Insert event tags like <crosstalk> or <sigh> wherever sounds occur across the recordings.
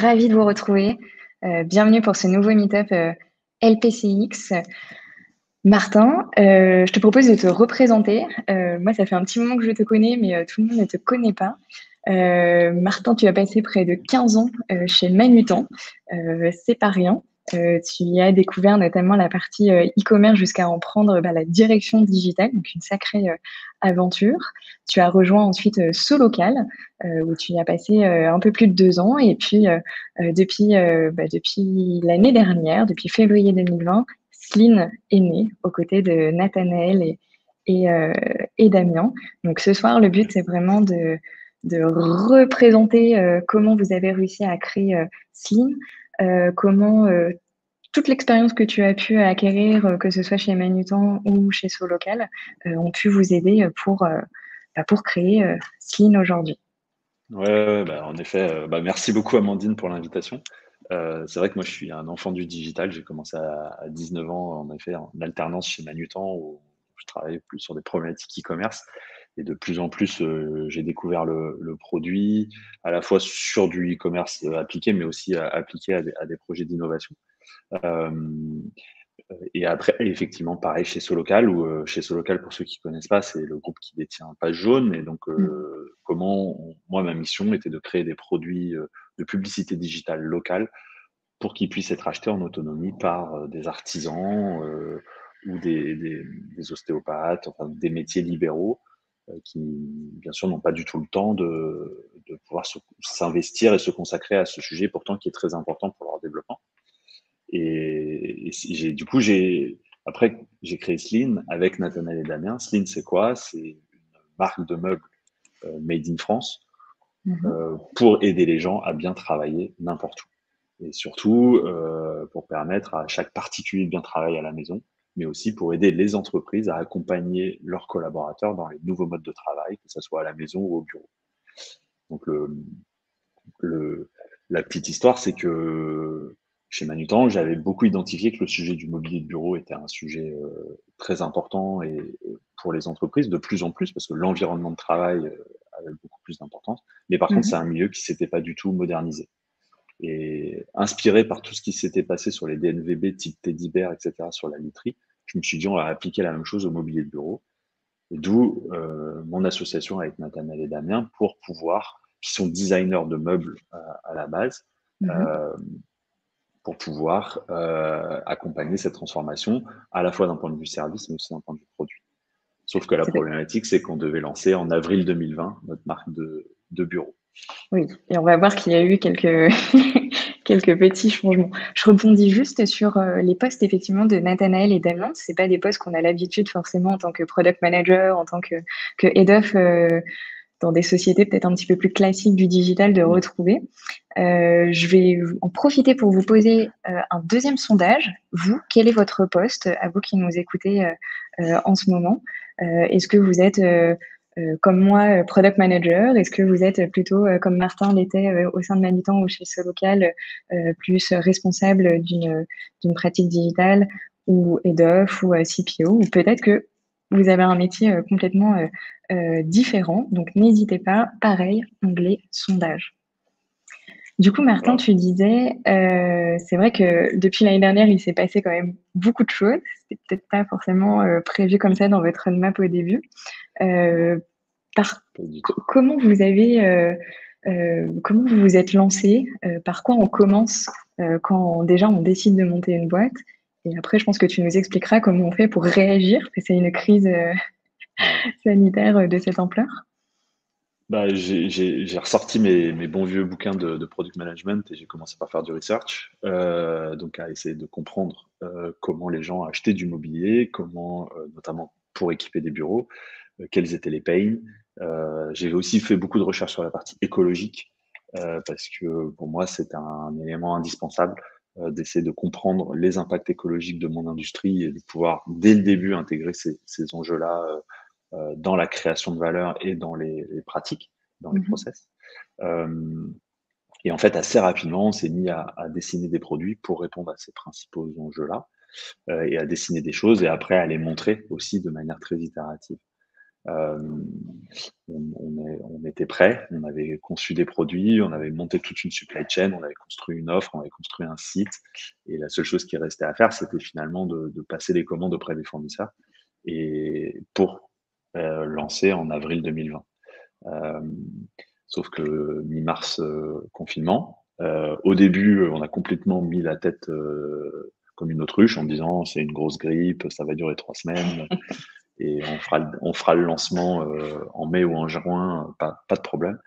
ravie de vous retrouver. bienvenue pour ce nouveau meet-up LPCX. Martin, je te propose de te représenter. moi, ça fait un petit moment que je te connais, mais tout le monde ne te connaît pas. Martin, tu as passé près de 15 ans chez Manutan. C'est pas rien. Euh, tu y as découvert notamment la partie euh, e-commerce jusqu'à en prendre bah, la direction digitale, donc une sacrée euh, aventure. Tu as rejoint ensuite Solocal, où tu y as passé un peu plus de deux ans. Et puis, depuis, bah, depuis l'année dernière, depuis février 2020, Sline est né aux côtés de Nathanaël et, et, Damien. Donc ce soir, le but, c'est vraiment de, représenter comment vous avez réussi à créer euh, comment euh, toute l'expérience que tu as pu acquérir, euh, que ce soit chez Manutan ou chez Solocal, ont pu vous aider pour, bah, pour créer Sline aujourd'hui. Ouais, bah, en effet, bah, merci beaucoup Amandine pour l'invitation. c'est vrai que moi je suis un enfant du digital, j'ai commencé à, 19 ans en effet en alternance chez Manutan où je travaillais plus sur des problématiques e-commerce et de plus en plus, euh, j'ai découvert le, le, produit à la fois sur du e-commerce euh, appliqué, mais aussi appliqué à des, à des projets d'innovation. Euh, et après, effectivement, pareil chez Solocal, ou euh, chez Solocal, pour ceux qui connaissent pas, c'est le groupe qui détient Page Jaune. Et donc, mmh. comment, moi, ma mission était de créer des produits de publicité digitale locale pour qu'ils puissent être achetés en autonomie par des artisans ou des, des, des, ostéopathes, enfin des métiers libéraux euh, qui, bien sûr, n'ont pas du tout le temps de, de pouvoir s'investir et se consacrer à ce sujet, pourtant qui est très important pour leur développement. Et, j'ai, du coup, j'ai, après, j'ai créé Sline avec Nathanaël et Damien. Sline, c'est quoi? C'est une marque de meubles euh, made in France mm-hmm. euh, pour aider les gens à bien travailler n'importe où. Et surtout, euh, pour permettre à chaque particulier de bien travailler à la maison mais aussi pour aider les entreprises à accompagner leurs collaborateurs dans les nouveaux modes de travail, que ce soit à la maison ou au bureau. Donc le, le, la petite histoire, c'est que chez Manutan, j'avais beaucoup identifié que le sujet du mobilier de bureau était un sujet euh, très important et pour les entreprises de plus en plus parce que l'environnement de travail euh, avait beaucoup plus d'importance. Mais par contre, mhm. c'est un milieu qui s'était pas du tout modernisé. Et inspiré par tout ce qui s'était passé sur les DNVB type Teddy Bear, etc., sur la literie, je me suis dit, on va appliquer la même chose au mobilier de bureau. D'où euh, mon association avec Nathanaël et Damien pour pouvoir, qui sont designers de meubles euh, à la base, mhm. euh, pour pouvoir euh, accompagner cette transformation, à la fois d'un point de vue service, mais aussi d'un point de vue produit. Sauf que la problématique, c'est qu'on devait lancer en avril 2020 notre marque de, de bureau. Oui, et on va voir qu'il y a eu quelques, <laughs> quelques petits changements. Je rebondis juste sur euh, les postes effectivement de Nathanaël et Damien. Ce pas des postes qu'on a l'habitude forcément en tant que product manager, en tant que, que head of euh, dans des sociétés peut-être un petit peu plus classiques du digital de retrouver. Euh, je vais en profiter pour vous poser un deuxième sondage. Vous, quel est votre poste à vous qui nous écoutez en ce moment? Est-ce que vous êtes euh, comme moi, euh, product manager Est-ce que vous êtes plutôt, euh, comme Martin l'était au sein de Manitant ou chez Solocal, plus responsable d'une pratique digitale ou head-off ou CPO Ou peut-être que vous avez un métier complètement différent. Donc, n'hésitez pas. Pareil, onglet sondage. Du coup, Martin, tu disais, c'est vrai que depuis l'année dernière, il s'est passé quand même beaucoup de choses. C'était peut-être pas forcément prévu comme ça dans votre roadmap au début. Euh, comment vous avez, euh, euh, comment vous vous êtes lancé Par quoi on commence quand déjà on décide de monter une boîte? Et après, je pense que tu nous expliqueras comment on fait pour réagir face à une crise <laughs> sanitaire de cette ampleur. Bah, j'ai ressorti mes, mes, bons vieux bouquins de, de, product management et j'ai commencé par faire du research, euh, donc à essayer de comprendre euh, comment les gens achetaient du mobilier, comment, euh, notamment pour équiper des bureaux, euh, quels étaient les pains. Euh, j'ai aussi fait beaucoup de recherches sur la partie écologique euh, parce que pour moi, c'est un élément indispensable d'essayer de comprendre les impacts écologiques de mon industrie et de pouvoir, dès le début, intégrer ces, ces enjeux-là dans la création de valeur et dans les, les pratiques, dans les mmh process. Euh, et en fait, assez rapidement, on s'est mis à, à, dessiner des produits pour répondre à ces principaux enjeux-là euh, et à dessiner des choses et après à les montrer aussi de manière très itérative. On, était prêt, on avait conçu des produits, on avait monté toute une supply chain, on avait construit une offre, on avait construit un site. Et la seule chose qui restait à faire, c'était finalement de, passer les commandes auprès des fournisseurs et pour lancer en avril 2020. sauf que mi-mars, confinement. au début, on a complètement mis la tête comme une autruche en disant c'est une grosse grippe, ça va durer trois semaines <laughs> et on fera, le lancement euh, en mai ou en juin, pas, pas de problème.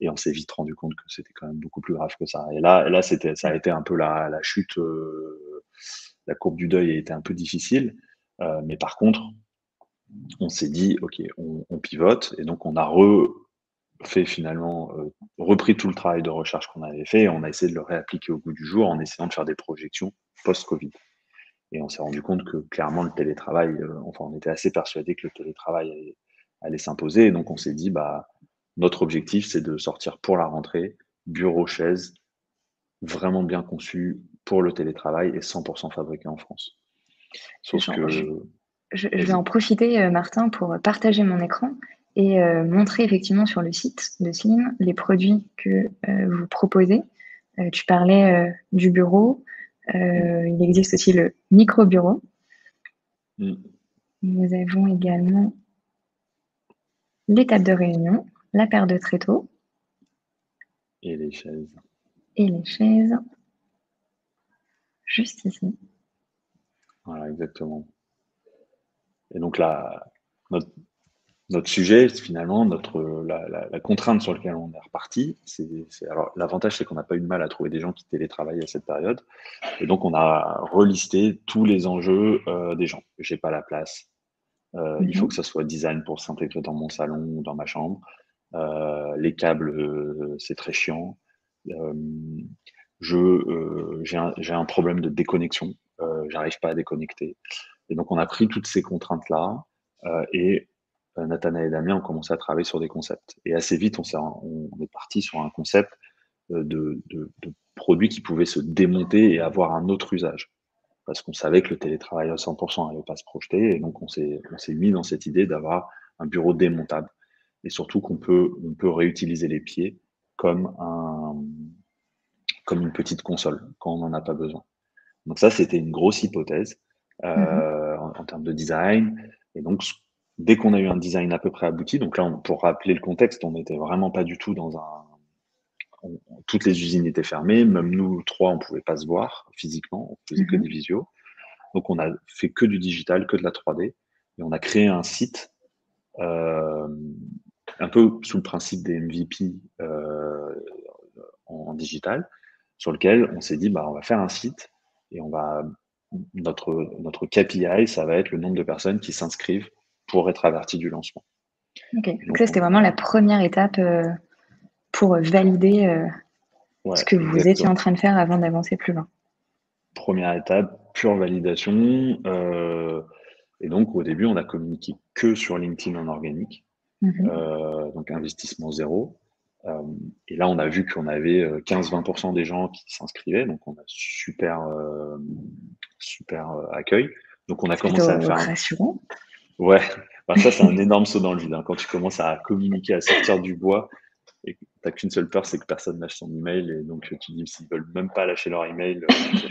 Et on s'est vite rendu compte que c'était quand même beaucoup plus grave que ça. Et là, ça a été un peu la, chute, euh, la courbe du deuil a été un peu difficile. Euh, mais par contre, on s'est dit, OK, on, pivote. Et donc, on a refait finalement, euh, repris tout le travail de recherche qu'on avait fait et on a essayé de le réappliquer au bout du jour en essayant de faire des projections post-Covid. Et on s'est rendu compte que clairement le télétravail, euh, enfin on était assez persuadé que le télétravail allait, s'imposer. Et donc on s'est dit, bah, notre objectif, c'est de sortir pour la rentrée, bureau, chaise, vraiment bien conçu pour le télétravail et 100% fabriqué en France. Sauf que... Je, vais en profiter, euh, Martin, pour partager mon écran et euh, montrer effectivement sur le site de Slim les produits que vous proposez. tu parlais du bureau, euh, il existe aussi le micro-bureau. Mm. Nous avons également les tables de réunion, la paire de tréteaux. Et les chaises. Et les chaises. Juste ici. Voilà, exactement. Et donc là, notre, notre sujet, finalement, notre, la, contrainte sur laquelle on est reparti, c'est, alors l'avantage, c'est qu'on n'a pas eu de mal à trouver des gens qui télétravaillent à cette période. Et donc, on a relisté tous les enjeux euh, des gens. J'ai pas la place. Euh, il faut mhm. que ça soit design pour s'intégrer dans mon salon ou dans ma chambre. Euh, les câbles, c'est très chiant. je, j'ai, un, un problème de déconnexion. j'arrive pas à déconnecter. Et donc, on a pris toutes ces contraintes-là et euh, Nathanaël et Damien ont commencé à travailler sur des concepts. Et assez vite, on, est, on est parti sur un concept euh, de, de, de produits qui pouvaient se démonter et avoir un autre usage. Parce qu'on savait que le télétravail à 100% n'allait pas se projeter. Et donc, on s'est mis dans cette idée d'avoir un bureau démontable. Et surtout qu'on peut, on peut réutiliser les pieds comme, un, comme une petite console quand on n'en a pas besoin. Donc ça, c'était une grosse hypothèse euh, mm-hmm. en, en, termes de design. Et donc, dès qu'on a eu un design à peu près abouti, donc là, pour rappeler le contexte, on n'était vraiment pas du tout dans un. toutes les usines étaient fermées, même nous trois, on pouvait pas se voir physiquement, on faisait que mhm. des visios. Donc on a fait que du digital, que de la 3D, et on a créé un site euh, un peu sous le principe des MVP euh, en, digital, sur lequel on s'est dit bah on va faire un site et on va notre notre KPI, ça va être le nombre de personnes qui s'inscrivent pour être averti du lancement. Ok, donc, ça c'était vraiment la première étape euh, pour valider euh, ce que vous étiez en train de faire avant d'avancer plus loin. Première étape, pure validation. Euh, et donc au début, on a communiqué que sur LinkedIn en organique, mhm. donc investissement zéro. et là, on a vu qu'on avait 15-20% des gens qui s'inscrivaient, donc on a super, super accueil. Donc on a commencé à faire. Rassurant. Ouais, bah, ça c'est un énorme saut dans le vide. Hein. Quand tu commences à communiquer, à sortir du bois, et n'as qu'une seule peur, c'est que personne lâche son email. Et donc tu dis s'ils veulent même pas lâcher leur email, euh,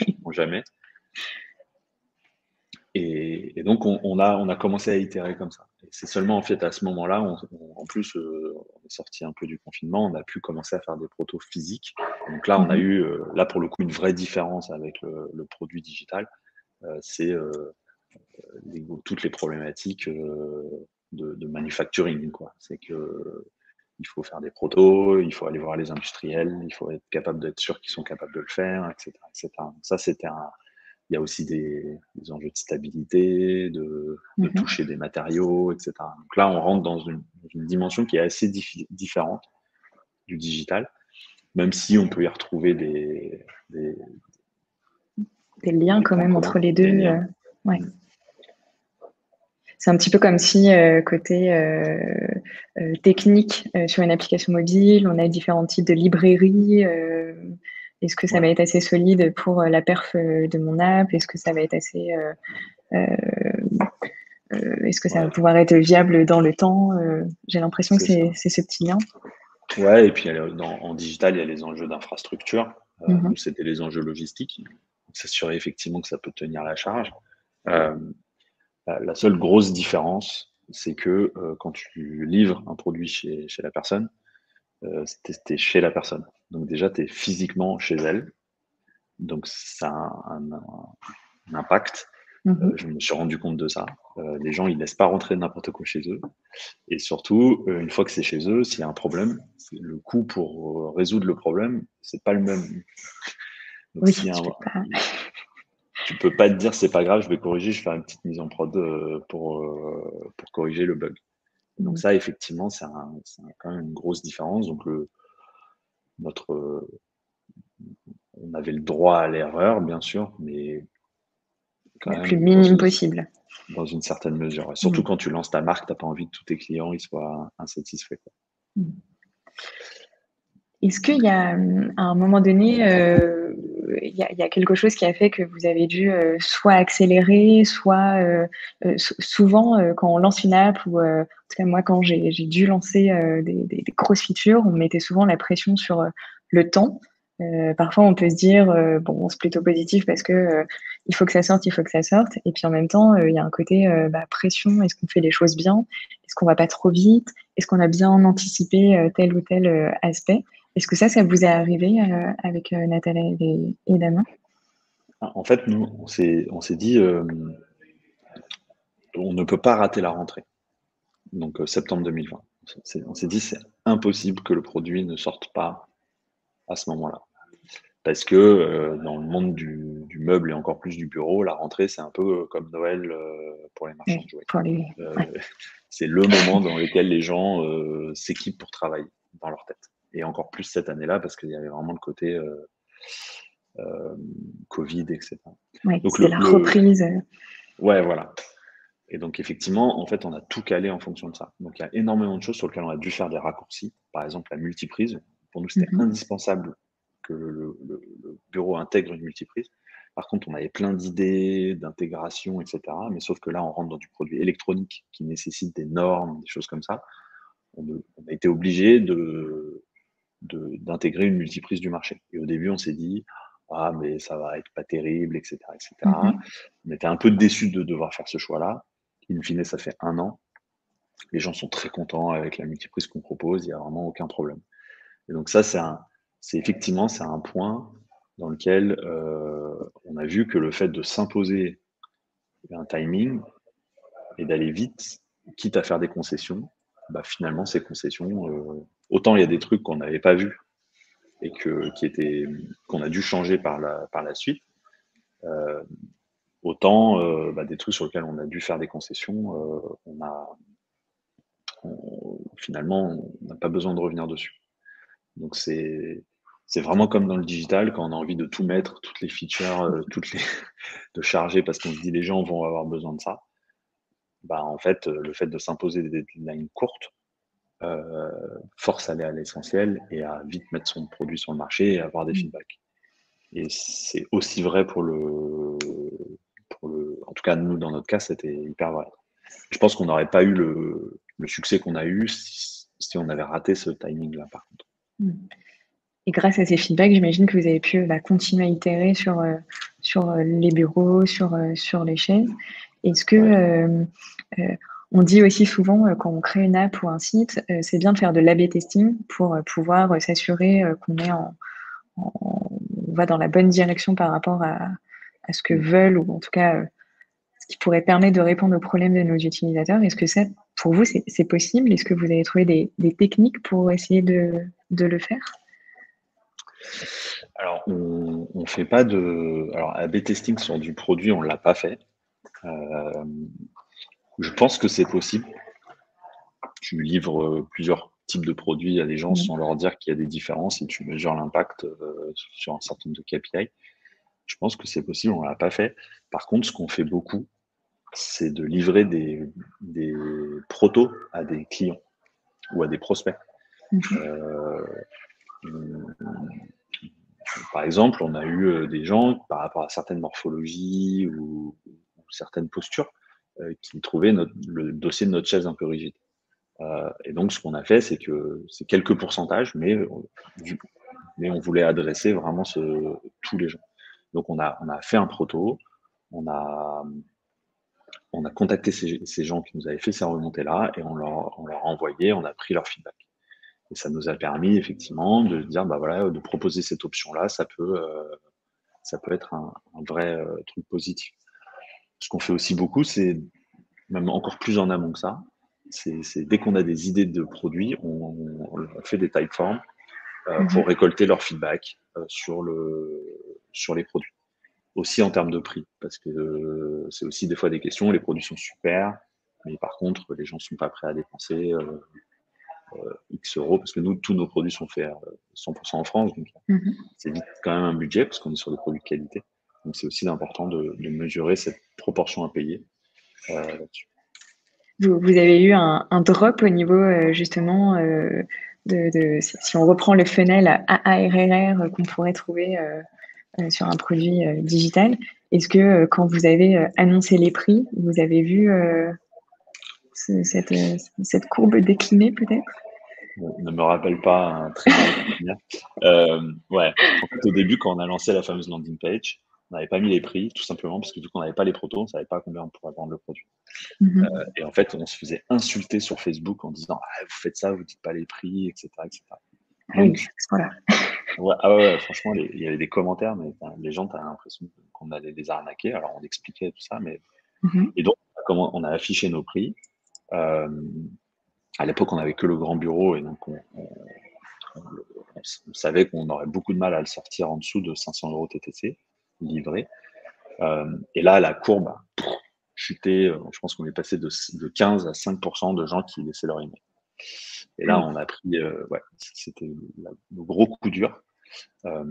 ils ne jamais. Et, donc on, a, on a commencé à itérer comme ça. C'est seulement en fait à ce moment-là, en plus, euh, on est sorti un peu du confinement, on a pu commencer à faire des protos physiques. Donc là, on a mhm. eu, euh, là pour le coup, une vraie différence avec le, le produit digital. c'est toutes les problématiques euh, de, manufacturing. C'est que il faut faire des protos, il faut aller voir les industriels, il faut être capable d'être sûr qu'ils sont capables de le faire, etc. Ça, c'était un. Il y a aussi des, enjeux de stabilité, de, mhm. toucher des matériaux, etc. Donc là, on rentre dans une, dimension qui est assez différente du digital, même si on peut y retrouver des, des, liens quand même entre les deux. Euh, ouais. C'est un petit peu comme si euh, côté euh, euh, technique sur une application mobile, on a différents types de librairies. Est-ce que ça va être assez solide pour la perf de mon app? Est-ce que ça va être assez Est-ce que ça va pouvoir être viable dans le temps? J'ai l'impression que c'est ce petit lien. Ouais, et puis en digital, il y a les enjeux d'infrastructure. Mmh c'était les enjeux logistiques. S'assurer effectivement que ça peut tenir la charge. La seule grosse différence, c'est que quand tu livres un produit chez, chez la personne, c'était chez la personne. Donc déjà, tu es physiquement chez elle. Donc ça a un, impact. Mmh je me suis rendu compte de ça. les gens, ils laissent pas rentrer n'importe quoi chez eux. Et surtout, une fois que c'est chez eux, s'il y a un problème, le coût pour résoudre le problème, c'est pas le même. oui, tu. Tu peux pas te dire c'est pas grave, je vais corriger, je vais faire une petite mise en prod pour, pour corriger le bug. Donc mmh. ça, effectivement, c'est quand même une grosse différence. Donc le, notre, on avait le droit à l'erreur, bien sûr, mais quand le plus minime possible. Dans une certaine mesure. surtout mmh. quand tu lances ta marque, tu n'as pas envie que tous tes clients ils soient insatisfaits. Mmh. Est-ce qu'il y a, à un moment donné, euh, il, y a, quelque chose qui a fait que vous avez dû euh, soit accélérer, soit euh, souvent quand on lance une app, ou en tout cas moi quand j'ai dû lancer des, des, grosses features, on mettait souvent la pression sur le temps. parfois on peut se dire, bon, c'est plutôt positif parce que il faut que ça sorte, il faut que ça sorte. Et puis en même temps, il y a un côté bah, pression, est-ce qu'on fait les choses bien? Est-ce qu'on va pas trop vite? Est-ce qu'on a bien anticipé tel ou tel aspect? Est-ce que ça, ça vous est arrivé euh, avec euh, Nathalie et, Damien? En fait, nous, on s'est, dit, euh, on ne peut pas rater la rentrée. Donc septembre 2020. on s'est dit, c'est impossible que le produit ne sorte pas à ce moment-là. Parce que dans le monde du, meuble et encore plus du bureau, la rentrée, c'est un peu comme Noël pour les marchands de jouets. <laughs> C'est le moment dans lequel les gens s'équipent pour travailler dans leur tête et encore plus cette année-là parce qu'il y avait vraiment le côté euh, euh, Covid, etc. donc la reprise. Ouais, voilà. Et donc effectivement, en fait, on a tout calé en fonction de ça. Donc il y a énormément de choses sur lesquelles on a dû faire des raccourcis. Par exemple, la multiprise. Pour nous, c'était mhm. indispensable que le, bureau intègre une multiprise. Par contre, on avait plein d'idées, d'intégration, etc. Mais sauf que là, on rentre dans du produit électronique qui nécessite des normes, des choses comme ça. On, a été obligé de, d'intégrer une multiprise du marché. Et au début, on s'est dit, ah, mais ça va être pas terrible, etc. etc. Mm-hmm. On était un peu déçus de devoir faire ce choix-là. In fine, ça fait un an. Les gens sont très contents avec la multiprise qu'on propose, il n'y a vraiment aucun problème. Et donc ça, c'est, effectivement c'est un point dans lequel euh, on a vu que le fait de s'imposer un timing et d'aller vite, quitte à faire des concessions, bah, finalement, ces concessions, euh, autant il y a des trucs qu'on n'avait pas vus et que, qui étaient, qu'on a dû changer par la, par la suite, euh, autant euh, bah, des trucs sur lesquels on a dû faire des concessions, on a, finalement, on n'a pas besoin de revenir dessus. Donc c'est c'est vraiment comme dans le digital, quand on a envie de tout mettre, toutes les features, toutes les de charger parce qu'on se dit les gens vont avoir besoin de ça. Bah, en fait, le fait de s'imposer des deadlines courtes euh, force à aller à l'essentiel et à vite mettre son produit sur le marché et avoir des mmh. feedbacks. Et c'est aussi vrai pour le, pour le. En tout cas, nous, dans notre cas, c'était hyper vrai. Je pense qu'on n'aurait pas eu le, le succès qu'on a eu si, si, on avait raté ce timing-là, par contre. Mmh. Et grâce à ces feedbacks, j'imagine que vous avez pu bah, continuer à itérer sur, euh, sur euh, les bureaux, sur, sur les chaises. Est-ce que on dit aussi souvent euh, quand on crée une app ou un site, c'est bien de faire de l'A-B testing pour pouvoir s'assurer qu'on est en, on va dans la bonne direction par rapport à, ce que veulent ou en tout cas ce qui pourrait permettre de répondre aux problèmes de nos utilisateurs. Est-ce que ça, pour vous, c'est possible? Est-ce que vous avez trouvé des, techniques pour essayer de, le faire? Alors, on ne fait pas de. Alors, A-B testing sur du produit, on ne l'a pas fait. Euh, je pense que c'est possible. Tu livres euh, plusieurs types de produits à des gens sans leur dire qu'il y a des différences et tu mesures l'impact euh, sur un certain nombre de KPI. Je pense que c'est possible, on ne l'a pas fait. Par contre, ce qu'on fait beaucoup, c'est de livrer des, des, protos à des clients ou à des prospects. par exemple, on a eu des gens par rapport à certaines morphologies ou certaines postures qui trouvait le dossier de notre chaise un peu rigide. et donc, ce qu'on a fait, c'est que c'est quelques pourcentages, mais, mais on voulait adresser vraiment tous les gens. Donc, on a, on a fait un proto, on a, on a contacté ces, gens qui nous avaient fait ces remontées-là et on leur, on leur a envoyé, on a pris leur feedback. Et ça nous a permis effectivement de dire, bah voilà, de proposer cette option-là, ça peut, euh, ça peut être un, vrai euh, truc positif. Ce qu'on fait aussi beaucoup, c'est même encore plus en amont que ça, c'est dès qu'on a des idées de produits, on, fait des typeforms euh, mhm. pour récolter leur feedback sur, le, sur les produits aussi en termes de prix, parce que euh, c'est aussi des fois des questions, les produits sont super, mais par contre, les gens ne sont pas prêts à dépenser euh, euh, X euros, parce que nous, tous nos produits sont faits 100% en France, donc mhm. c'est vite quand même un budget, parce qu'on est sur des produits de qualité. Donc c'est aussi important de, mesurer cette proportion à payer là-dessus. Vous, avez eu un, drop au niveau justement de, si on reprend le funnel AARRR qu'on pourrait trouver euh, sur un produit euh, digital. Est-ce que euh, quand vous avez annoncé les prix, vous avez vu cette, cette, courbe décliner peut-être? Ne me rappelle pas un très euh, ouais. En fait, au début, quand on a lancé la fameuse landing page, on n'avait pas mis les prix, tout simplement parce que vu qu'on n'avait pas les protos, on ne savait pas combien on pourrait vendre le produit. Mhm. et en fait, on se faisait insulter sur Facebook en disant ah, vous faites ça, vous dites pas les prix, etc., etc. Ah oui, voilà. Ouais, ah ouais, franchement, il y avait des commentaires, mais les gens, tu as l'impression qu'on allait les arnaquer. Alors, on expliquait tout ça, mais. Mm-hmm. Et donc, on a affiché nos prix. Euh, à l'époque, on n'avait que le grand bureau, et donc, on, savait qu'on aurait beaucoup de mal à le sortir en dessous de 500 euros TTC, livré. Euh, et là, la courbe a chuté. Euh, je pense qu'on est passé de, de 15 à 5% de gens qui laissaient leur email. Et là, mm. on a pris, euh, ouais, c'était le gros coup dur. Euh,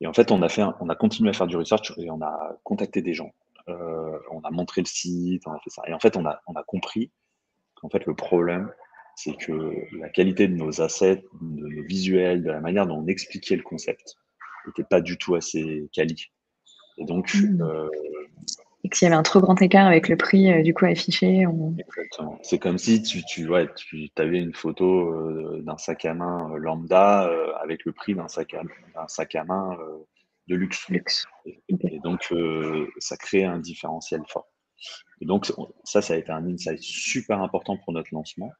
et en fait, on a, fait on a continué à faire du research et on a contacté des gens. Euh, on a montré le site, on a fait ça. Et en fait, on a, on a compris qu'en fait, le problème, c'est que la qualité de nos assets, de nos visuels, de la manière dont on expliquait le concept, n'était pas du tout assez quali. Et donc, mm. euh, et que s'il y avait un trop grand écart avec le prix euh, du coup affiché. Exactement. C'est comme si tu, tu, ouais, tu avais une photo euh, d'un sac à main euh, lambda avec le prix d'un sac à, d'un sac à main de luxe. luxe. Et, donc, ça crée un différentiel fort. Et donc, ça, ça a été un insight super important pour notre lancement,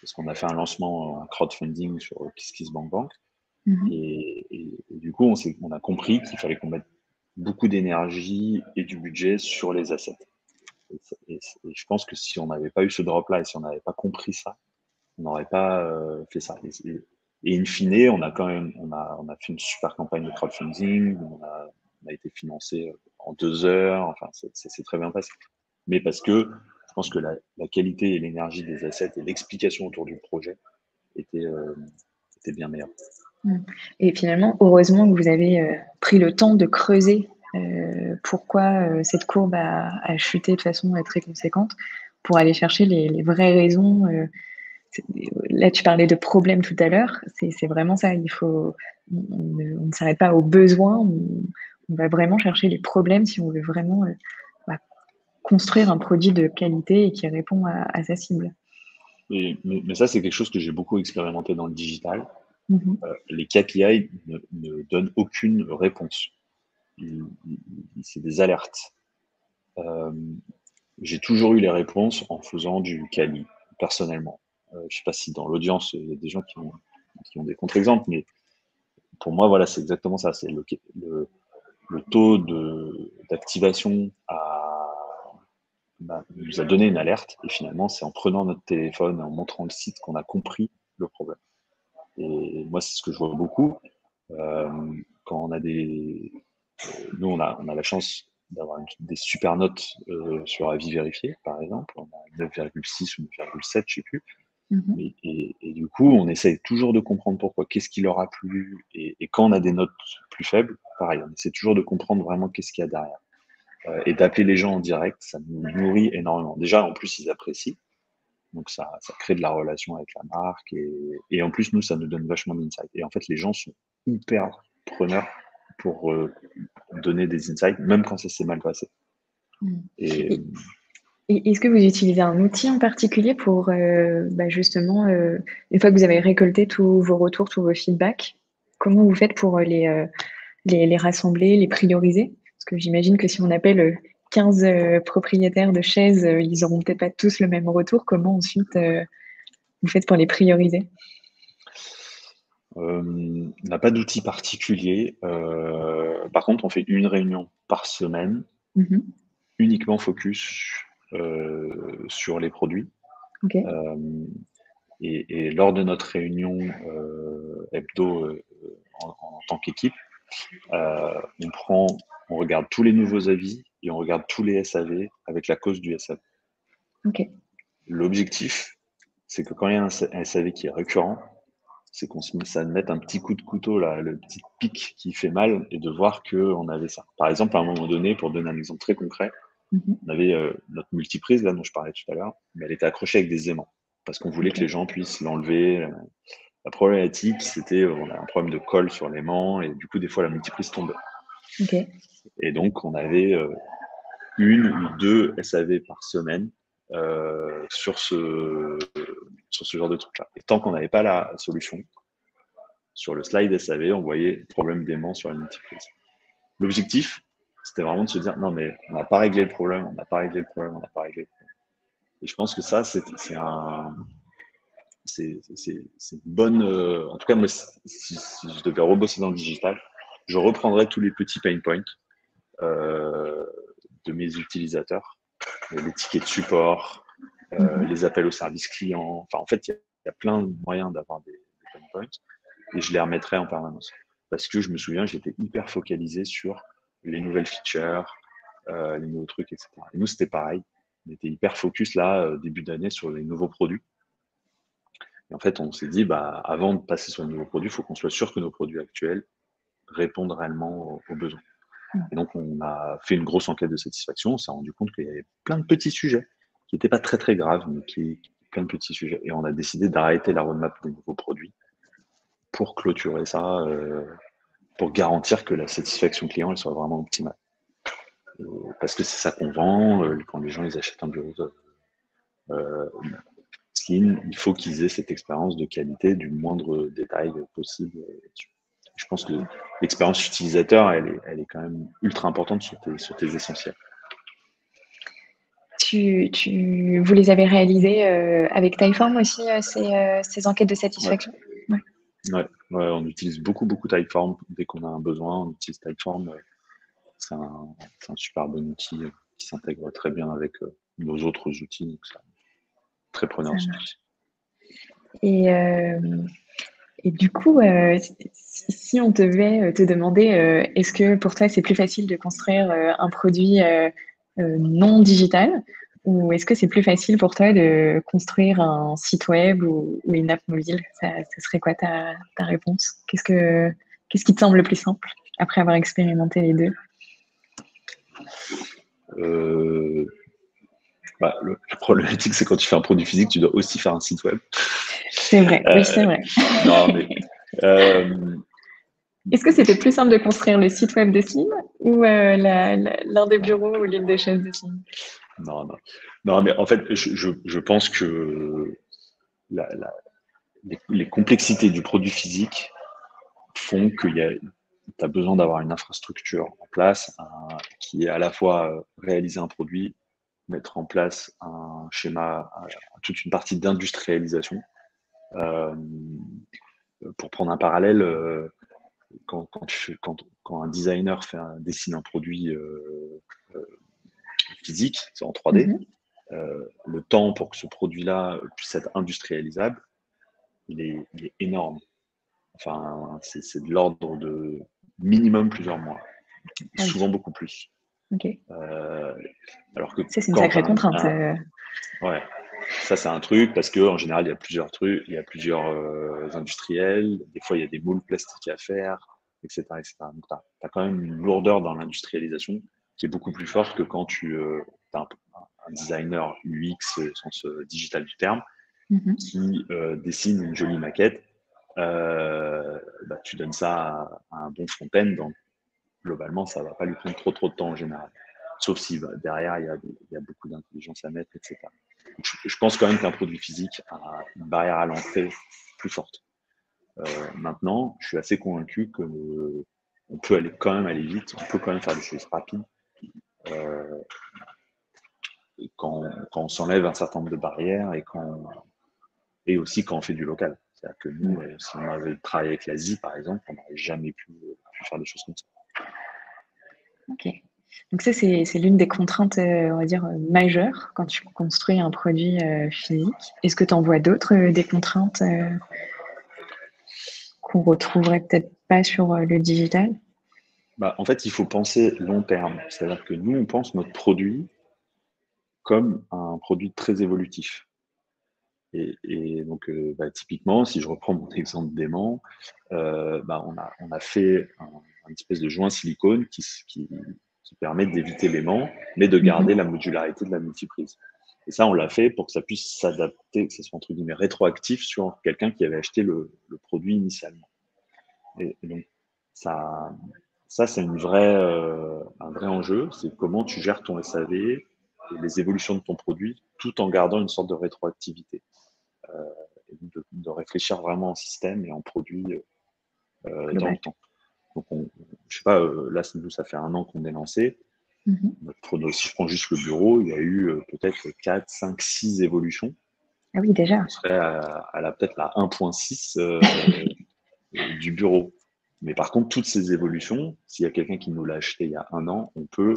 parce qu'on a fait un lancement en crowdfunding sur KissKissBankBank. Mm et, et, du coup, on, on a compris qu'il fallait qu'on mette beaucoup d'énergie et du budget sur les assets. Et, je pense que si on n'avait pas eu ce drop-là et si on n'avait pas compris ça, on n'aurait pas euh, fait ça. Et, in fine, on a quand même on a, fait une super campagne de crowdfunding, on a, on a été financé euh, en deux heures, enfin, c'est très bien passé. Mais parce que je pense que la, qualité et l'énergie des assets et l'explication autour du projet était, euh, bien meilleure. Et finalement, heureusement que vous avez euh, pris le temps de creuser euh, pourquoi euh, cette courbe a, chuté de façon très conséquente pour aller chercher les, vraies raisons. là, tu parlais de problèmes tout à l'heure. C'est vraiment ça. Il faut, on, ne, s'arrête pas aux besoins. On, va vraiment chercher les problèmes si on veut vraiment bah, construire un produit de qualité et qui répond à, sa cible. mais, ça, c'est quelque chose que j'ai beaucoup expérimenté dans le digital. Mhm. Les KPI ne, donnent aucune réponse. C'est des alertes. Euh, j'ai toujours eu les réponses en faisant du Kali, personnellement. Euh, je ne sais pas si dans l'audience, il y a des gens qui ont, des contre-exemples, mais pour moi, voilà, c'est exactement ça. C'est le, le, taux d'activation bah, nous a donné une alerte, et finalement, c'est en prenant notre téléphone et en montrant le site qu'on a compris le problème. Et moi, c'est ce que je vois beaucoup. Euh, quand on a des. Nous, on a, on a la chance d'avoir des super notes euh, sur avis vérifié, par exemple. On a 9,6 ou 9,7, je sais plus. Mm-hmm. et, et, du coup, on essaye toujours de comprendre pourquoi, qu'est-ce qui leur a plu. Et, et, quand on a des notes plus faibles, pareil, on essaie toujours de comprendre vraiment qu'est-ce qu'il y a derrière. Euh, et d'appeler les gens en direct, ça nous nourrit énormément. Déjà, en plus, ils apprécient. Donc ça, ça, crée de la relation avec la marque et, et en plus nous ça nous donne vachement d'insights. Et en fait les gens sont hyper preneurs pour euh, donner des insights même quand ça s'est mal passé. Mm. Et, est-ce que vous utilisez un outil en particulier pour euh, bah, justement, euh, une fois que vous avez récolté tous vos retours, tous vos feedbacks, comment vous faites pour les, les, les, rassembler, les prioriser? Parce que j'imagine que si on appelle 15 propriétaires de chaises, ils n'auront peut-être pas tous le même retour. Comment ensuite vous faites pour les prioriser? On n'a pas d'outil particulier. par contre, on fait une réunion par semaine, mmh uniquement focus euh, sur les produits. Euh, et, lors de notre réunion euh, hebdo en, tant qu'équipe, on prend, on regarde tous les nouveaux avis et on regarde tous les SAV avec la cause du SAV. L'objectif, c'est que quand il y a un SAV qui est récurrent, c'est qu'on se ça mette un petit coup de couteau là, le petit pic qui fait mal et de voir qu'on avait ça. Par exemple, à un moment donné, pour donner un exemple très concret, Mhm. On avait euh, notre multiprise, là, dont je parlais tout à l'heure, mais elle était accrochée avec des aimants, parce qu'on voulait que les gens puissent l'enlever. La problématique, c'était on a un problème de colle sur l'aimant, et du coup, des fois, la multiprise tombait. Et donc, on avait euh, une ou deux SAV par semaine euh, sur, ce, sur ce genre de truc-là. Et tant qu'on n'avait pas la solution, sur le slide SAV, on voyait problème d'aimant sur la multiprise. L'objectif, c'était vraiment de se dire non, mais on n'a pas réglé le problème, on n'a pas réglé le problème, on n'a pas réglé le problème. Et je pense que ça, c'est un. C'est une bonne. Euh, en tout cas, moi, si, je devais rebosser dans le digital, je reprendrais tous les petits pain points euh, de mes utilisateurs, les tickets de support, euh, mhm. les appels au service client. Enfin, en fait, il y, a plein de moyens d'avoir des, des, pain points et je les remettrais en permanence. Parce que je me souviens, j'étais hyper focalisé sur les nouvelles features, euh, les nouveaux trucs, etc. Et nous, c'était pareil. On était hyper focus là, euh, début d'année, sur les nouveaux produits. Et en fait, on s'est dit, bah, avant de passer sur les nouveaux produits, il faut qu'on soit sûr que nos produits actuels répondent réellement aux, besoins. Et donc, on a fait une grosse enquête de satisfaction. On s'est rendu compte qu'il y avait plein de petits sujets qui n'étaient pas très très graves, mais qui, plein de petits sujets. Et on a décidé d'arrêter la roadmap des nouveaux produits pour clôturer ça euh, pour garantir que la satisfaction client elle soit vraiment optimale. Euh, parce que c'est ça qu'on vend. Euh, quand les gens ils achètent un bureau euh, il faut qu'ils aient cette expérience de qualité du moindre détail possible. Je pense que l'expérience utilisateur, elle est, elle est, quand même ultra importante sur tes, sur tes essentiels. Tu, tu, vous les avez réalisés avec Typeform aussi, ces, ces, enquêtes de satisfaction? Ouais, on utilise beaucoup, beaucoup Typeform. Dès qu'on a un besoin, on utilise Typeform. Euh, c'est un, un, super bon outil euh, qui s'intègre très bien avec euh, nos autres outils. Donc très preneur. Et, et du coup, si on devait te demander, est-ce que pour toi c'est plus facile de construire un produit non digital ou est-ce que c'est plus facile pour toi de construire un site web ou, une app mobile? Ça, serait quoi ta, réponse? Qu'est-ce, que, qu'est-ce qui te semble le plus simple après avoir expérimenté les deux? Euh, bah, le, problématique, c'est quand tu fais un produit physique, tu dois aussi faire un site web. C'est vrai, oui, c'est vrai. Euh, euh, est-ce que c'était plus simple de construire le site web de Slim ou l'un des bureaux ou l'île de chaise de Slim non, non. Non, mais en fait, je, pense que les, complexités du produit physique font que tu as besoin d'avoir une infrastructure en place qui est à la fois euh, réaliser un produit, mettre en place un schéma, toute une partie d'industrialisation. Euh, pour prendre un parallèle, euh, quand, quand, un designer fait un, dessine un produit physique, c'est en 3D. Mhm. Euh, le temps pour que ce produit-là puisse être industrialisable, il est, énorme. Enfin, c'est de l'ordre de minimum plusieurs mois, souvent beaucoup plus. Euh, alors que c'est une sacrée contrainte. Euh. ouais, ça c'est un truc parce que en général il y a plusieurs trucs, il y a plusieurs industriels, des fois il y a des moules plastiques à faire, etc. etc. Donc tu as, quand même une lourdeur dans l'industrialisation qui est beaucoup plus forte que quand tu euh, as un, designer UX au sens euh, digital du terme mhm. qui euh, dessine une jolie maquette. Bah, tu donnes ça à, un bon front-end, donc globalement, ça ne va pas lui prendre trop trop de temps en général. sauf si bah, derrière, il y, a, beaucoup d'intelligence à mettre, etc. je, pense quand même qu'un produit physique a une barrière à l'entrée plus forte. Euh, maintenant, je suis assez convaincu que on peut aller quand même aller vite, on peut quand même faire des choses rapides. Euh, quand, on s'enlève un certain nombre de barrières et, quand, et aussi quand on fait du local. C'est-à-dire que nous, euh, si on avait travaillé avec l'Asie, par exemple, on n'aurait jamais pu, faire des choses comme ça. Ok. Donc ça, c'est l'une des contraintes, on va dire, majeures quand tu construis un produit physique. Est-ce que tu en vois d'autres, des contraintes qu'on retrouverait peut-être pas sur euh, le digital? Bah, En fait, il faut penser long terme. C'est-à-dire que nous, on pense notre produit comme un produit très évolutif. Et, donc, euh, bah, typiquement, si je reprends mon <laughs> exemple d'aimant, euh, bah, on, a, on a fait un, espèce de joint silicone qui, qui, qui permet d'éviter l'aimant, mais de garder mhm. la modularité de la multiprise. Et ça, on l'a fait pour que ça puisse s'adapter, que ce soit entre guillemets rétroactif sur quelqu'un qui avait acheté le, produit initialement. Et, donc, ça, ça c'est une vraie, euh, un vrai enjeu. C'est comment tu gères ton SAV et les évolutions de ton produit tout en gardant une sorte de rétroactivité. Euh, et de, réfléchir vraiment en système et en produit euh, dans le temps. Donc, on, je sais pas, là, nous, ça fait un an qu'on est lancé. Mhm. si je prends juste le bureau, il y a eu euh, peut-être 4, 5, 6 évolutions. Ah oui, déjà. On serait à, la peut-être la 1.6 euh, <laughs> du bureau. Mais par contre, toutes ces évolutions, s'il y a quelqu'un qui nous l'a acheté il y a un an, on peut,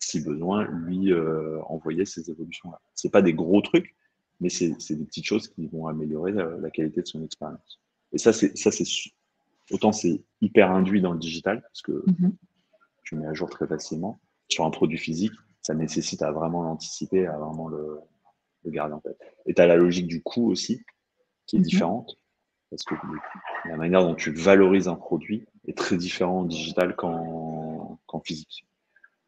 si besoin, lui euh, envoyer ces évolutions-là. Ce pas des gros trucs, mais c'est des petites choses qui vont améliorer la, qualité de son expérience. Et ça, c'est autant c'est hyper induit dans le digital, parce que mhm. tu mets à jour très facilement sur un produit physique, ça nécessite à vraiment l'anticiper, à vraiment le, garder en tête. Et tu as la logique du coût aussi, qui est mhm. différente, parce que la manière dont tu valorises un produit est très différent en digital qu'en physique.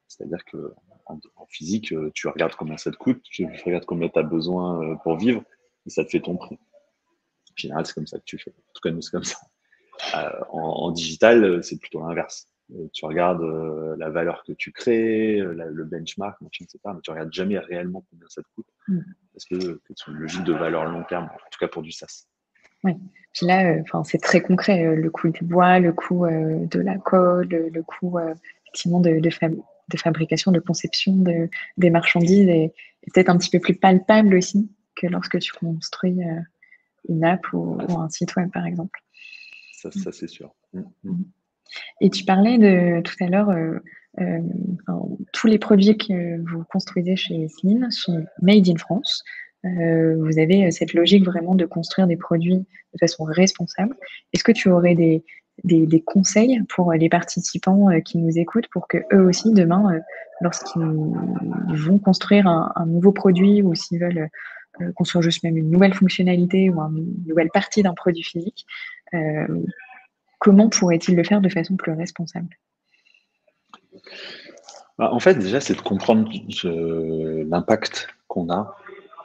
C'est-à-dire que en, physique, euh, tu regardes combien ça te coûte, tu regardes combien tu as besoin euh, pour vivre, et ça te fait ton prix. En général, c'est comme ça que tu fais. En tout cas, nous, c'est comme ça. Euh, en, digital, c'est plutôt l'inverse. Tu regardes euh, la valeur que tu crées, le benchmark, etc. Mais tu regardes jamais réellement combien ça te coûte. Mm. Parce que c'est une logique de valeur long terme, en tout cas pour du SaaS. Oui. Puis là, c'est très concret, le coût du bois, le coût de la colle, le coût effectivement de, de, fabrication, de conception de, des marchandises est, peut-être un petit peu plus palpable aussi que lorsque tu construis une app ou, un site web, par exemple. Ça, ça c'est sûr. Mm, mm. Mm. Et tu parlais de tout à l'heure, euh, euh, tous les produits que vous construisez chez Slim sont made in France. Euh, vous avez cette logique vraiment de construire des produits de façon responsable. Est-ce que tu aurais des, des, conseils pour les participants qui nous écoutent pour que eux aussi demain, lorsqu'ils vont construire un, un, nouveau produit ou s'ils veulent construire juste même une nouvelle fonctionnalité ou une nouvelle partie d'un produit physique, comment pourrait-il le faire de façon plus responsable? Bah, En fait, déjà, c'est de comprendre l'impact qu'on a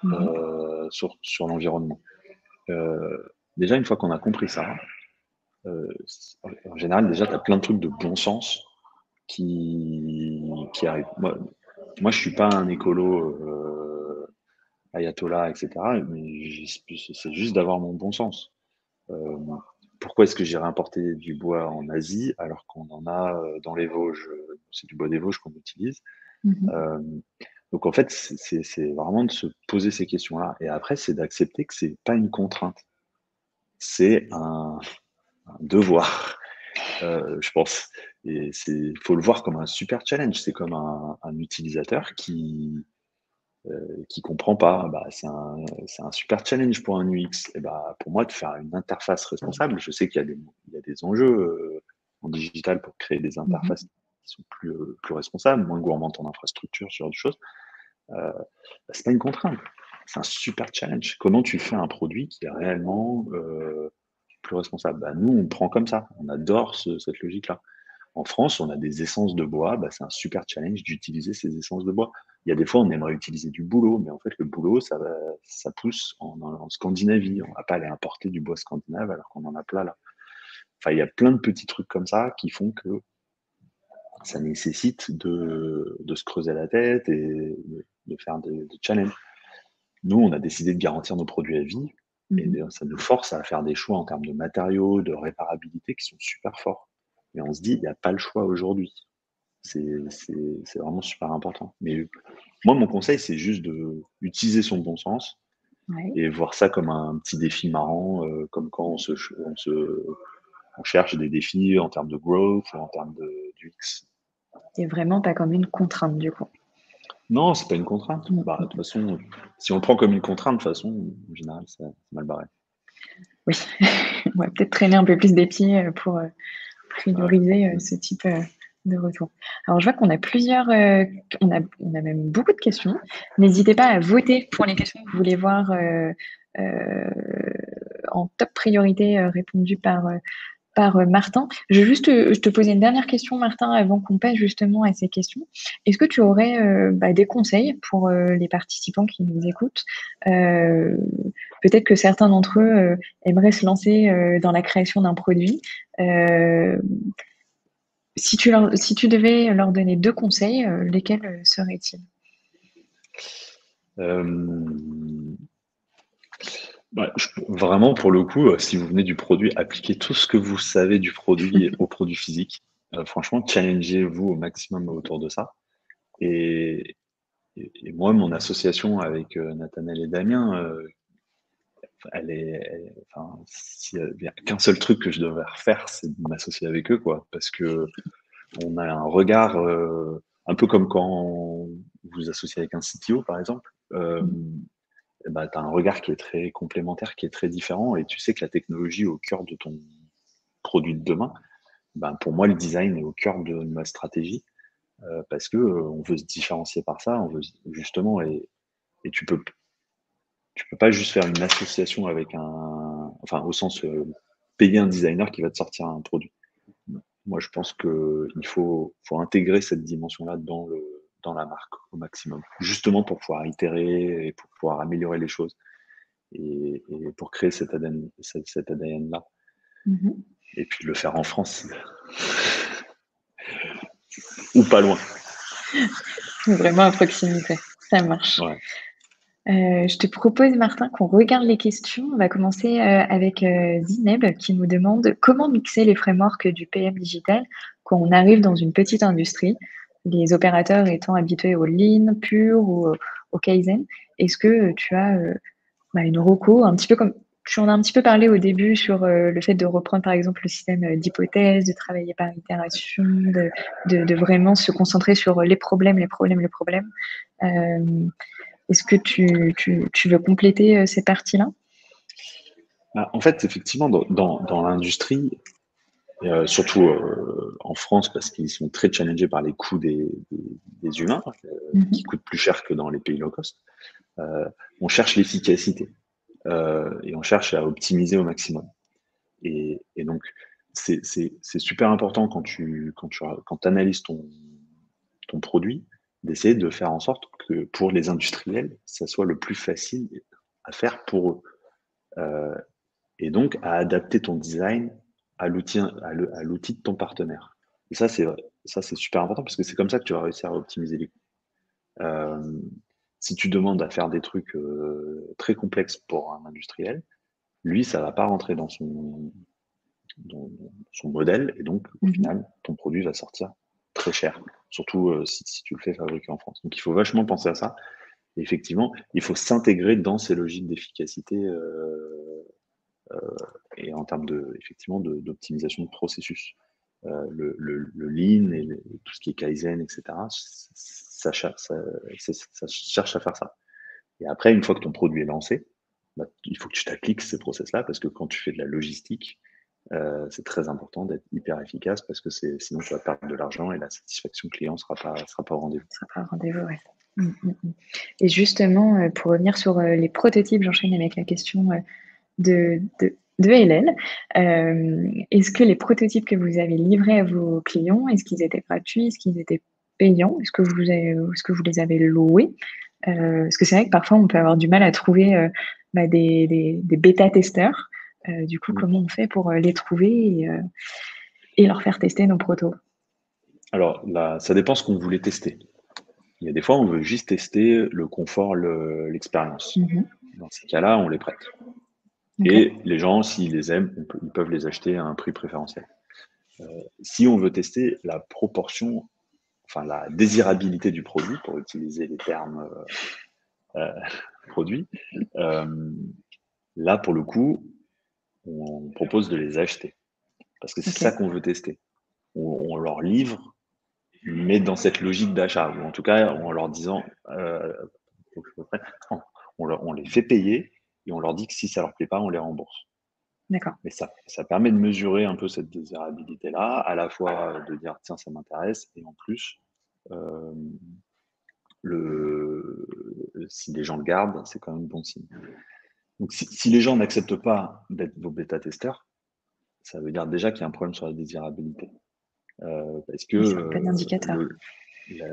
euh, sur, l'environnement. Euh, déjà, une fois qu'on a compris ça, euh, en général, déjà, tu as plein de trucs de bon sens qui, arrivent. Moi, je ne suis pas un écolo ayatollah, etc. Mais c'est juste d'avoir mon bon sens pourquoi est-ce que j'irais importer du bois en Asie alors qu'on en a euh, dans les Vosges? C'est du bois des Vosges qu'on utilise. Mhm. Euh, donc en fait, c'est vraiment de se poser ces questions-là. Et après, c'est d'accepter que c'est pas une contrainte, c'est un, devoir, euh, je pense. Et il faut le voir comme un super challenge. C'est comme un utilisateur qui, euh, qui comprend pas, bah, c'est un, un, super challenge pour un UX. Et bah, pour moi, de faire une interface responsable, je sais qu'il y, y, a des enjeux euh, en digital pour créer des mhm. interfaces qui sont plus, euh, plus responsables, moins gourmandes en infrastructure, ce genre de choses. Euh, bah, c'est pas une contrainte, c'est un super challenge. Comment tu fais un produit qui est réellement euh, plus responsable bah, Nous, on prend comme ça, on adore cette logique-là. En France, on a des essences de bois, bah, c'est un super challenge d'utiliser ces essences de bois. Il y a des fois, on aimerait utiliser du boulot, mais en fait, le boulot, ça, pousse en, Scandinavie. On ne va pas aller importer du bois scandinave alors qu'on en a plein là. Enfin, il y a plein de petits trucs comme ça qui font que ça nécessite de, se creuser la tête et de, faire des, challenges. Nous, on a décidé de garantir nos produits à vie et mhm. ça nous force à faire des choix en termes de matériaux, de réparabilité qui sont super forts. Et on se dit, il n'y a pas le choix aujourd'hui. C'est vraiment super important. Mais moi, mon conseil, c'est juste d'utiliser son bon sens et voir ça comme un petit défi marrant, euh, comme quand on se, on se on cherche des défis en termes de growth ou en termes de X. Et vraiment pas comme une contrainte du coup. Non, c'est pas une contrainte. Mm. Bah, de toute façon, si on le prend comme une contrainte, de toute façon, en général, c'est mal barré. Oui, <laughs> on va peut-être traîner un peu plus des pieds euh, pour euh, prioriser euh, ce type de retour. Alors, je vois qu'on a plusieurs, on, a, on a même beaucoup de questions. N'hésitez pas à voter pour les questions que vous voulez voir en top priorité répondues par euh, Martin. Te, je te poser une dernière question, Martin, avant qu'on passe justement à ces questions. Est-ce que tu aurais euh, bah, des conseils pour euh, les participants qui nous écoutent? Peut-être que certains d'entre eux aimeraient se lancer dans la création d'un produit. si tu devais leur donner deux conseils, lesquels seraient-ils? Bah, vraiment, pour le coup, euh, si vous venez du produit, appliquez tout ce que vous savez du produit au produit physique. Euh, franchement, challengez-vous au maximum autour de ça. Et, moi, mon association avec euh, Nathanaël et Damien, elle est, enfin, s'il n'y a qu'un seul truc que je devrais refaire, c'est de m'associer avec eux, quoi, parce que on a un regard un peu comme quand vous vous associez avec un CTO, par exemple. Eh ben, tu as un regard qui est très complémentaire, qui est très différent, et tu sais que la technologie est au cœur de ton produit de demain. Ben, pour moi, le design est au cœur de ma stratégie, euh, parce que euh, on veut se différencier par ça, on veut justement, et, et tu peux tu peux pas juste faire une association avec un, enfin au sens euh, payer un designer qui va te sortir un produit. Moi, je pense qu'il faut, faut intégrer cette dimension-là dans le, dans la marque au maximum, justement pour pouvoir itérer et pour pouvoir améliorer les choses et, pour créer cet ADN, cet, ADN-là. Mm-hmm. Et puis le faire en France ou pas loin. <laughs> Vraiment à proximité, ça marche. Euh, je te propose, Martin, qu'on regarde les questions. On va commencer euh, avec euh, Zineb qui nous demande comment mixer les frameworks du PM digital quand on arrive dans une petite industrie les opérateurs étant habitués au lean pur ou au kaizen, est-ce que tu as euh, bah, une reco, un petit peu comme tu en as un petit peu parlé au début sur euh, le fait de reprendre par exemple le système euh, d'hypothèse, de travailler par itération, de, vraiment se concentrer sur les problèmes, les problèmes, les problèmes. Est-ce que tu, veux compléter ces parties-là? Bah, En fait, effectivement, dans l'industrie, euh, surtout euh, en France parce qu'ils sont très challengés par les coûts des, des, humains, euh, mhm. qui coûtent plus cher que dans les pays low cost. on cherche l'efficacité et on cherche à optimiser au maximum. Et, et donc, c'est super important quand tu, quand tu quand analyses ton, ton produit d'essayer de faire en sorte que pour les industriels, ça soit le plus facile à faire pour eux. et donc à adapter ton design à l'outil de ton partenaire. Et ça, c'est super important parce que c'est comme ça que tu vas réussir à optimiser les coûts. Euh, si tu demandes à faire des trucs euh, très complexes pour un industriel, lui, ça va pas rentrer dans son, dans son modèle et donc au mhm. final, ton produit va sortir très cher, surtout euh, si, si, tu le fais fabriquer en France. Donc il faut vachement penser à ça. Et effectivement, il faut s'intégrer dans ces logiques d'efficacité et en termes de, effectivement d'optimisation de, processus. Euh, le, le, le, lean et tout ce qui est kaizen, etc., ça, cherche à faire ça. Et après, une fois que ton produit est lancé, bah, il faut que tu t'appliques ces process-là parce que quand tu fais de la logistique, euh, c'est très important d'être hyper efficace parce que sinon tu vas perdre de l'argent et la satisfaction client ne sera pas, sera pas au rendez-vous. sera pas au rendez-vous. Mmh, mmh, mmh. Et justement, pour revenir sur les prototypes, j'enchaîne avec la question de, de, de LL. Euh, est-ce que les prototypes que vous avez livrés à vos clients, est-ce qu'ils étaient gratuits, est-ce qu'ils étaient payants, est-ce que vous, est-ce que vous les avez loués euh, Parce que c'est vrai que parfois on peut avoir du mal à trouver euh, bah, des, des, des bêta-testeurs. du coup, comment on fait pour les trouver et, et leur faire tester nos protos? Alors, là, ça dépend ce qu'on voulait tester. Il y a des fois, on veut juste tester le confort, l'expérience. Mhm. Dans ces cas-là, on les prête. Et les gens, s'ils les aiment, ils peuvent les acheter à un prix préférentiel. Euh, si on veut tester la proportion, enfin la désirabilité du produit, pour utiliser les termes euh, euh <laughs> produits, là, pour le coup, on propose de les acheter. Parce que c'est ça qu'on veut tester. On, leur livre, mais dans cette logique d'achat, ou en tout cas en leur disant, <laughs> on les fait payer et on leur dit que si ça leur plaît pas, on les rembourse. D'accord. Mais ça, ça permet de mesurer un peu cette désirabilité-là, à la fois de dire tiens, ça m'intéresse, et en plus, euh, le, si les gens le gardent, c'est quand même bon signe. Donc si, les gens n'acceptent pas d'être vos bêta-testeurs, ça veut dire déjà qu'il y a un problème sur la désirabilité. Euh, parce que euh,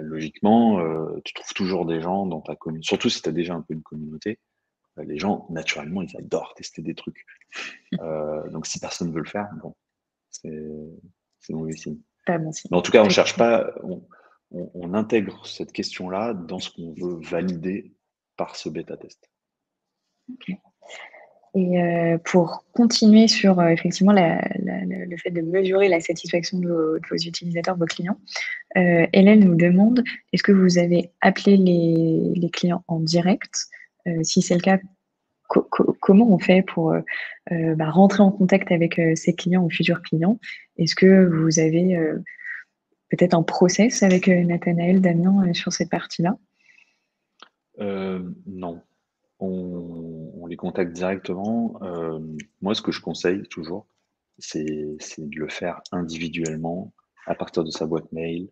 logiquement, tu trouves toujours des gens dans ta communauté, surtout si tu as déjà un peu une communauté, euh, les gens, naturellement, ils adorent tester des trucs. <laughs> Euh, donc, si personne ne veut le faire, bon, c'est mauvais signe. Pas bon signe. Mais en tout cas, on cherche pas, on, intègre cette question-là dans ce qu'on veut valider par ce bêta-test. Et euh, pour continuer sur effectivement le fait de mesurer la satisfaction de vos, utilisateurs, vos clients, Hélène nous demande est-ce que vous avez appelé les clients en direct? euh, si c'est le cas, comment on fait pour euh, euh, bah, rentrer en contact avec ses clients ou futurs clients? Est-ce que vous avez peut-être un process avec Nathanaël, Damien sur cette partie-là? Non. On, les contacte directement. moi, ce que je conseille toujours, c'est de le faire individuellement à partir de sa boîte mail,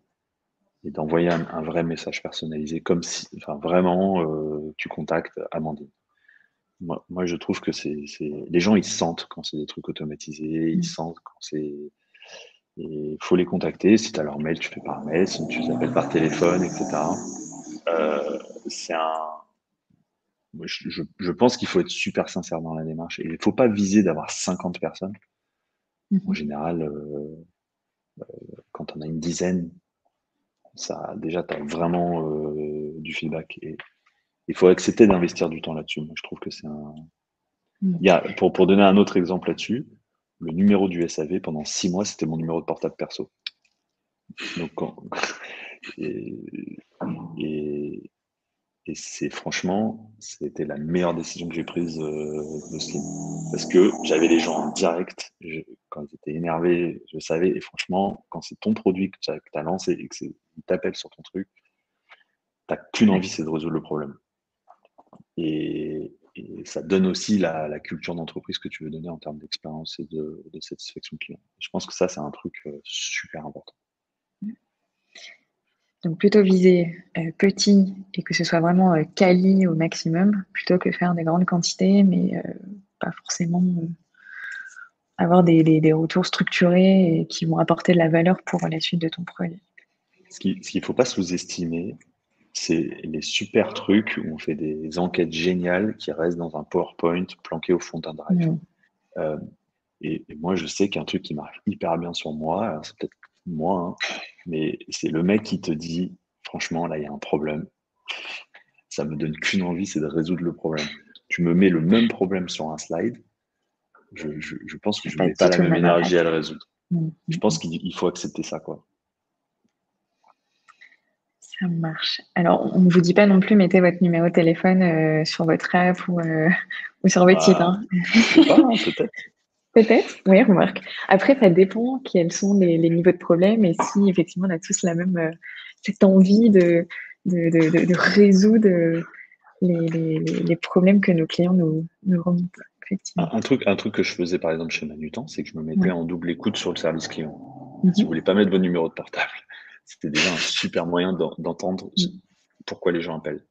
et d'envoyer un, vrai message personnalisé, comme si, enfin, vraiment, euh, tu contactes Amandine. Moi, moi, je trouve que c'est, les gens, ils sentent quand c'est des trucs automatisés, ils mm. sentent quand c'est. Il faut les contacter. Si tu as leur mail, tu fais par mail. Si tu les appelles par téléphone, etc. Euh, c'est un. Je, je, pense qu'il faut être super sincère dans la démarche. Et il ne faut pas viser d'avoir 50 personnes. Mm-hmm. En général, euh, quand on a une dizaine, ça, déjà, tu as vraiment euh, du feedback. Et il faut accepter d'investir du temps là-dessus. Moi, je trouve que c'est un. Mm. Il y a, pour, pour donner un autre exemple là-dessus, le numéro du SAV, pendant six mois, c'était mon numéro de portable perso. Donc, <laughs> et, et, c'est franchement, c'était la meilleure décision que j'ai prise euh, de Slim. Parce que j'avais les gens en direct, quand ils étaient énervés, je savais, et franchement, quand c'est ton produit que tu as, lancé et que c'est t'appelle sur ton truc, t'as qu'une envie, c'est de résoudre le problème. Et, ça donne aussi la, culture d'entreprise que tu veux donner en termes d'expérience et de, satisfaction client. Je pense que ça, c'est un truc euh, super important. Donc plutôt viser euh, petit et que ce soit vraiment euh, quali au maximum, plutôt que faire des grandes quantités, mais pas forcément avoir des, retours structurés qui vont apporter de la valeur pour la suite de ton projet ce qu'il ne faut pas sous-estimer, c'est les super trucs où on fait des enquêtes géniales qui restent dans un PowerPoint planqué au fond d'un drive. Euh, et, moi, je sais qu'un truc qui marche hyper bien sur moi, c'est peut-être moi, hein, mais c'est le mec qui te dit, franchement, là, il y a un problème. Ça me donne qu'une envie, c'est de résoudre le problème. Tu me mets le même problème sur un slide, je, pense que je ne mets pas la même énergie à le résoudre. Mm. Je pense qu'il faut accepter ça, quoi. Ça marche. Alors, on ne vous dit pas non plus, mettez votre numéro de téléphone euh, sur votre app ou, euh, <laughs> sur votre site. Hein. Hein, peut-être. <laughs> peut-être, oui, remarque. Après, ça dépend quels sont les, niveaux de problème et si effectivement on a tous la même euh, cette envie de, de, résoudre les, problèmes que nos clients nous, nous remontent. Un, truc, un truc que je faisais par exemple chez Manutan, c'est que je me mettais en double écoute sur le service client. Si mhm. vous voulez pas mettre votre numéro de portable, c'était déjà un super moyen d'entendre pourquoi les gens appellent.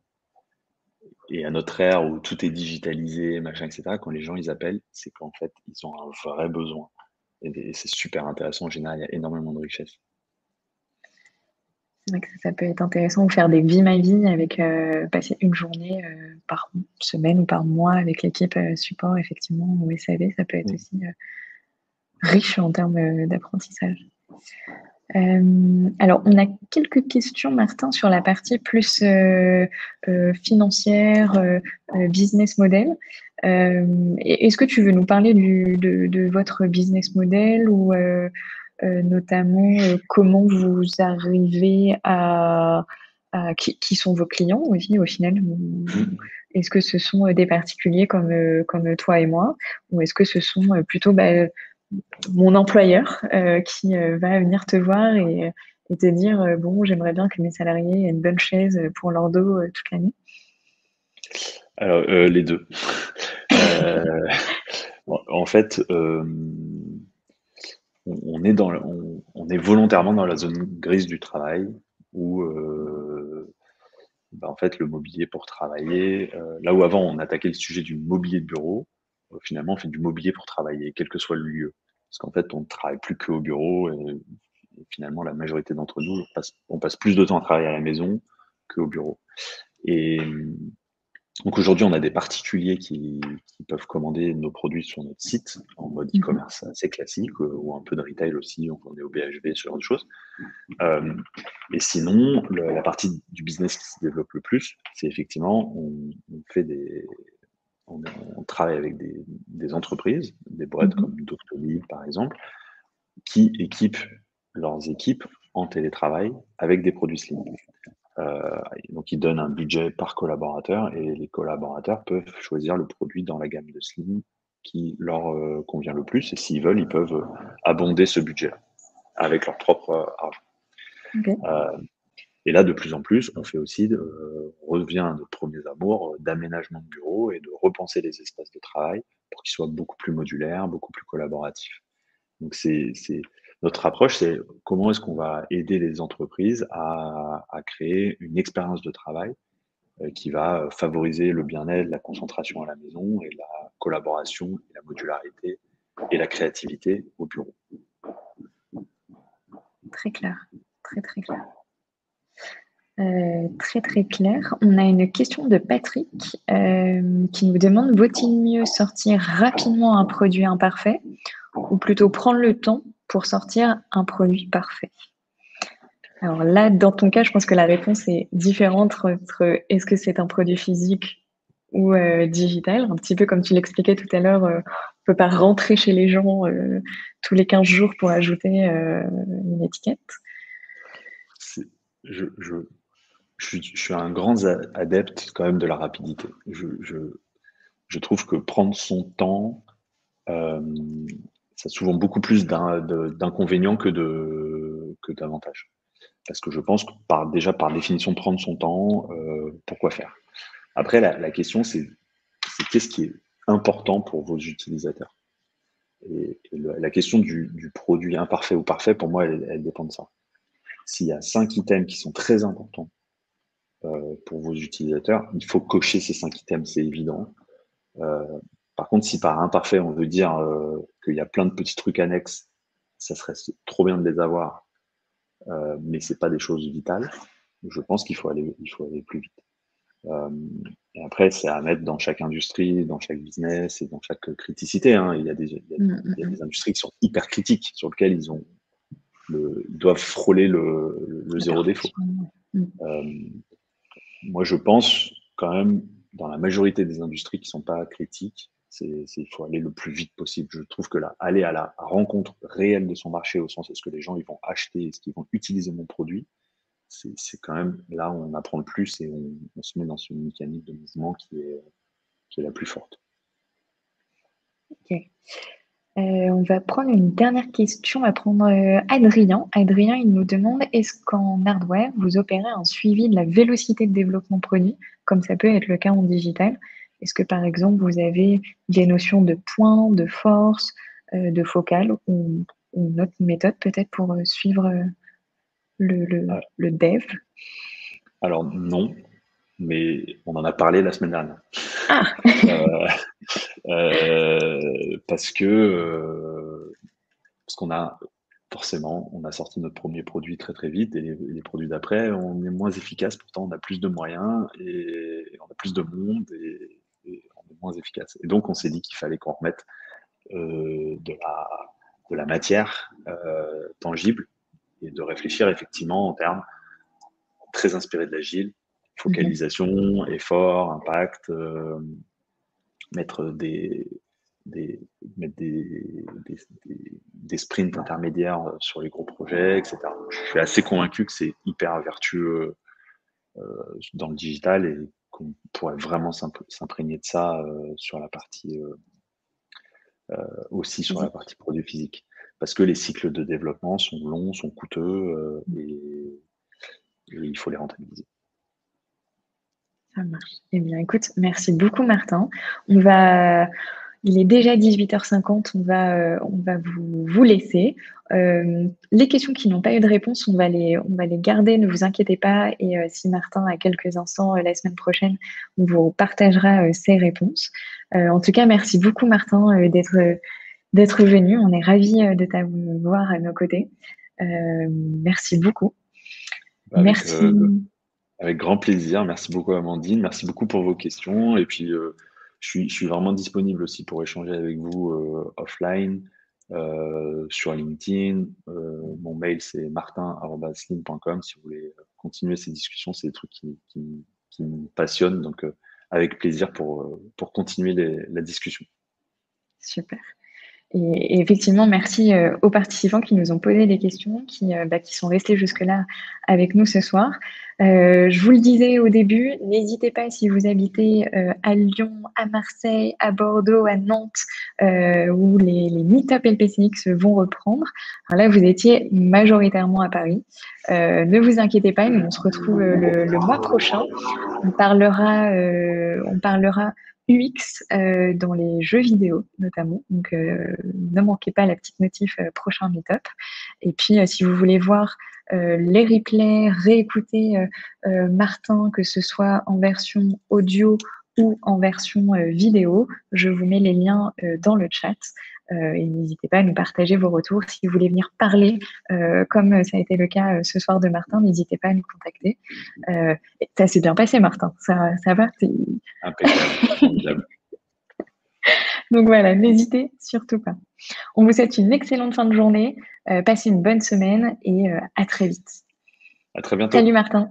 Et à notre ère où tout est digitalisé, machin, etc., quand les gens ils appellent, c'est qu'en fait, ils ont un vrai besoin. Et c'est super intéressant. En général, il y a énormément de richesse. C'est vrai que ça peut être intéressant de faire des vies ma vie avec euh, passer une journée euh, par semaine ou par mois avec l'équipe euh, support, effectivement, ou SAV. Ça peut être aussi riche en termes d'apprentissage. Alors, on a quelques questions, Martin, sur la partie plus financière, business model. Est-ce que tu veux nous parler de, votre business model ou notamment comment vous arrivez à, qui, sont vos clients aussi au final? Mmh. Est-ce que ce sont des particuliers comme, comme toi et moi? Ou est-ce que ce sont plutôt bah, mon employeur qui va venir te voir et, te dire bon j'aimerais bien que mes salariés aient une bonne chaise pour leur dos toute l'année Alors les deux. <laughs> en fait, on, est dans, on, est volontairement dans la zone grise du travail où bah, en fait, le mobilier pour travailler, euh, là où avant on attaquait le sujet du mobilier de bureau, euh, finalement on fait du mobilier pour travailler, quel que soit le lieu. Parce qu'en fait, on ne travaille plus qu'au bureau et, finalement la majorité d'entre nous, on passe, plus de temps à travailler à la maison qu'au bureau. Et donc aujourd'hui, on a des particuliers qui, peuvent commander nos produits sur notre site en mode mhm. e-commerce assez classique euh, ou un peu de retail aussi, on est au BHV, ce genre de choses. Euh, et sinon, la partie du business qui se développe le plus, c'est effectivement, on, fait des, on, travaille avec des, entreprises, des boîtes mhm. comme Doctolib par exemple, qui équipent leurs équipes en télétravail avec des produits Slim. Euh, donc, ils donnent un budget par collaborateur et les collaborateurs peuvent choisir le produit dans la gamme de Slim qui leur euh, convient le plus. Et s'ils veulent, ils peuvent abonder ce budget avec leur propre argent. Euh, et là, de plus en plus, on fait aussi, on revient à nos premiers amours d'aménagement de bureau et de repenser les espaces de travail pour qu'ils soient beaucoup plus modulaires, beaucoup plus collaboratifs. Donc, c'est notre approche, c'est comment est-ce qu'on va aider les entreprises à, créer une expérience de travail euh, qui va favoriser le bien-être, la concentration à la maison et la collaboration, la modularité et la créativité au bureau. Très clair, très très clair. Euh, très très clair. On a une question de Patrick euh, qui nous demande vaut-il mieux sortir rapidement un produit imparfait ou plutôt prendre le temps pour sortir un produit parfait? Alors là, dans ton cas, je pense que la réponse est différente entre est-ce que c'est un produit physique ou euh, digital, un petit peu comme tu l'expliquais tout à l'heure, on ne peut pas rentrer chez les gens tous les 15 jours pour ajouter une étiquette. Je, suis, un grand adepte quand même de la rapidité. Je, je trouve que prendre son temps, ça a souvent beaucoup plus d'inconvénients que d'avantages. Parce que je pense que déjà par définition prendre son temps, euh, pourquoi faire? Après la, question c'est qu'est-ce qui est important pour vos utilisateurs? Et, la question du, produit imparfait ou parfait pour moi elle, dépend de ça. S'il y a cinq items qui sont très importants euh, pour vos utilisateurs, il faut cocher ces cinq items, c'est évident. Euh, par contre, si par imparfait, on veut dire euh, qu'il y a plein de petits trucs annexes, ça serait trop bien de les avoir, mais c'est pas des choses vitales. Je pense qu'il faut aller, il faut aller plus vite. Et après, c'est à mettre dans chaque industrie, dans chaque business et dans chaque criticité. Hein. Il, y a des, il, y a, mm, mm, des, mm. industries qui sont hyper critiques, sur lesquelles ils ont le, doivent frôler le, le zéro défaut. Euh, moi, je pense quand même, dans la majorité des industries qui sont pas critiques, il faut aller le plus vite possible. Je trouve que là, aller à la rencontre réelle de son marché, au sens est-ce que les gens ils vont acheter, est-ce qu'ils vont utiliser mon produit, c'est quand même là où on apprend le plus et on, se met dans une mécanique de mouvement qui est, qui est la plus forte. Euh, on va prendre une dernière question. On va prendre euh, Adrien. Adrien, il nous demande est-ce qu'en hardware, vous opérez un suivi de la vélocité de développement produit, comme ça peut être le cas en digital? Est-ce que par exemple vous avez des notions de points, de force, euh, de focale ou, une autre méthode peut-être pour suivre euh, le, dev? Alors non, mais on en a parlé la semaine dernière. Ah. Parce que parce qu'on a forcément, on a sorti notre premier produit très très vite et les, produits d'après, on est moins efficace. Pourtant, on a plus de moyens et on a plus de monde et, moins efficace. Et donc, on s'est dit qu'il fallait qu'on remette euh, de, la, de la matière euh, tangible de réfléchir effectivement en termes très inspirés de l'agile, focalisation, effort, impact, mettre des, des, mettre des, des, sprints intermédiaires sur les gros projets, etc. Je suis assez convaincu que c'est hyper vertueux dans le digital et qu'on pourrait vraiment s'imprégner de ça sur la partie aussi sur la partie produit physique. Parce que les cycles de développement sont longs, sont coûteux et, il faut les rentabiliser. Ça marche. Eh bien, écoute, merci beaucoup, Martin. On va, il est déjà 18h50, on va, euh, on va vous, vous laisser. Euh, les questions qui n'ont pas eu de réponse, on va les, on va les garder, ne vous inquiétez pas. Et euh, si Martin a quelques instants la semaine prochaine, on vous partagera ses réponses. en tout cas, merci beaucoup, Martin, d'être d'être venu. On est ravis de t'avoir à nos côtés. merci beaucoup. Avec, merci. avec grand plaisir. Merci beaucoup, Amandine. Merci beaucoup pour vos questions. Et puis, je suis, vraiment disponible aussi pour échanger avec vous euh, offline, euh, sur LinkedIn. Euh, mon mail, c'est martin.slim.com si vous voulez continuer ces discussions. C'est des trucs qui, me passionnent. Donc, avec plaisir pour, pour continuer la discussion. Super. Et, effectivement, merci euh, aux participants qui nous ont posé des questions, qui, euh, bah, qui sont restés jusque-là avec nous ce soir. Euh, je vous le disais au début, n'hésitez pas si vous habitez à Lyon, à Marseille, à Bordeaux, à Nantes, où les, les meet-up LPCX vont reprendre. Alors là, vous étiez majoritairement à Paris. ne vous inquiétez pas, nous on se retrouve le, le mois prochain. On parlera, on parlera UX euh, dans les jeux vidéo notamment. Donc euh, ne manquez pas la petite notif euh, prochain meetup. Et puis si vous voulez voir les replays, réécouter Martin, que ce soit en version audio ou en version vidéo, je vous mets les liens dans le chat. Euh, et n'hésitez pas à nous partager vos retours. Si vous voulez venir parler, euh, comme ça a été le cas euh, ce soir de Martin, n'hésitez pas à nous contacter. ça s'est bien passé, Martin. Ça, ça va Impeccable. <laughs> Donc voilà, n'hésitez surtout pas. On vous souhaite une excellente fin de journée. passez une bonne semaine et à très vite. À très bientôt. Salut Martin.